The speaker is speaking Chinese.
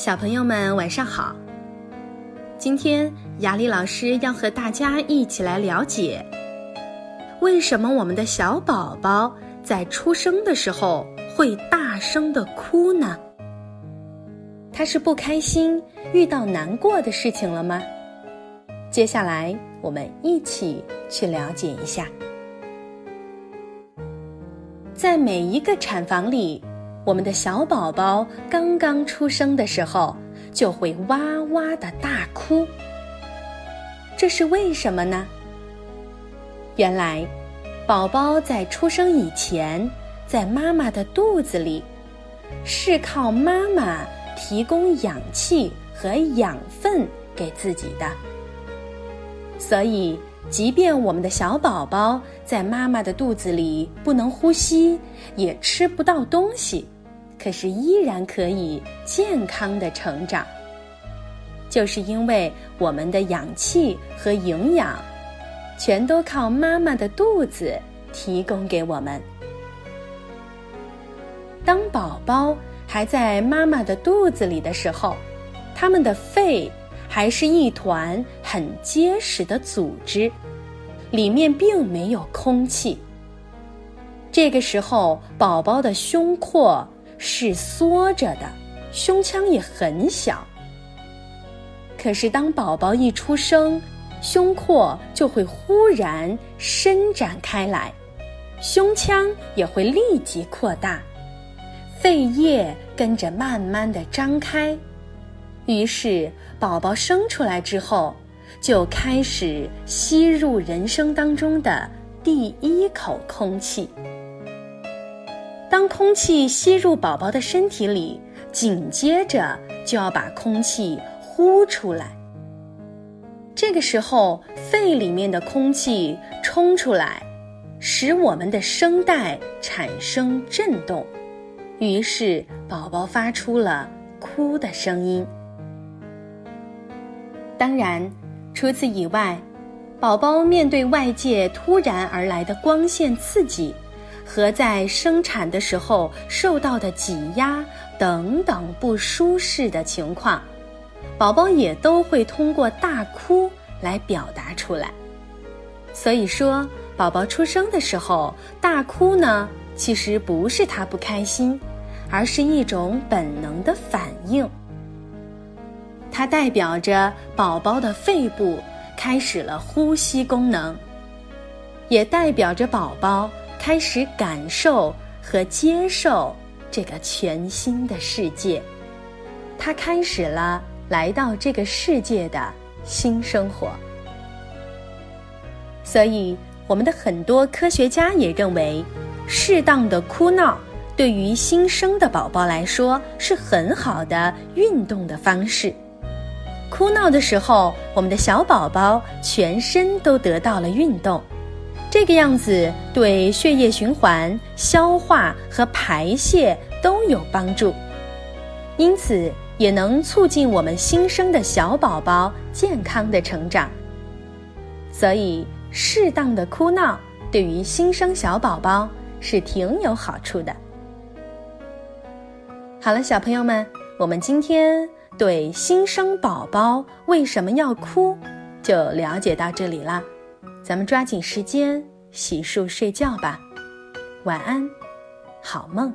小朋友们晚上好。今天雅丽老师要和大家一起来了解，为什么我们的小宝宝在出生的时候会大声的哭呢？他是不开心，遇到难过的事情了吗？接下来我们一起去了解一下。在每一个产房里。我们的小宝宝刚刚出生的时候，就会哇哇的大哭。这是为什么呢？原来，宝宝在出生以前，在妈妈的肚子里，是靠妈妈提供氧气和养分给自己的。所以，即便我们的小宝宝在妈妈的肚子里不能呼吸，也吃不到东西。可是依然可以健康的成长，就是因为我们的氧气和营养，全都靠妈妈的肚子提供给我们。当宝宝还在妈妈的肚子里的时候，他们的肺还是一团很结实的组织，里面并没有空气。这个时候，宝宝的胸廓。是缩着的，胸腔也很小。可是当宝宝一出生，胸廓就会忽然伸展开来，胸腔也会立即扩大，肺叶跟着慢慢的张开，于是宝宝生出来之后，就开始吸入人生当中的第一口空气。当空气吸入宝宝的身体里，紧接着就要把空气呼出来。这个时候，肺里面的空气冲出来，使我们的声带产生震动，于是宝宝发出了哭的声音。当然，除此以外，宝宝面对外界突然而来的光线刺激。和在生产的时候受到的挤压等等不舒适的情况，宝宝也都会通过大哭来表达出来。所以说，宝宝出生的时候大哭呢，其实不是他不开心，而是一种本能的反应。它代表着宝宝的肺部开始了呼吸功能，也代表着宝宝。开始感受和接受这个全新的世界，他开始了来到这个世界的新生活。所以，我们的很多科学家也认为，适当的哭闹对于新生的宝宝来说是很好的运动的方式。哭闹的时候，我们的小宝宝全身都得到了运动。这个样子对血液循环、消化和排泄都有帮助，因此也能促进我们新生的小宝宝健康的成长。所以，适当的哭闹对于新生小宝宝是挺有好处的。好了，小朋友们，我们今天对新生宝宝为什么要哭就了解到这里了。咱们抓紧时间洗漱睡觉吧，晚安，好梦。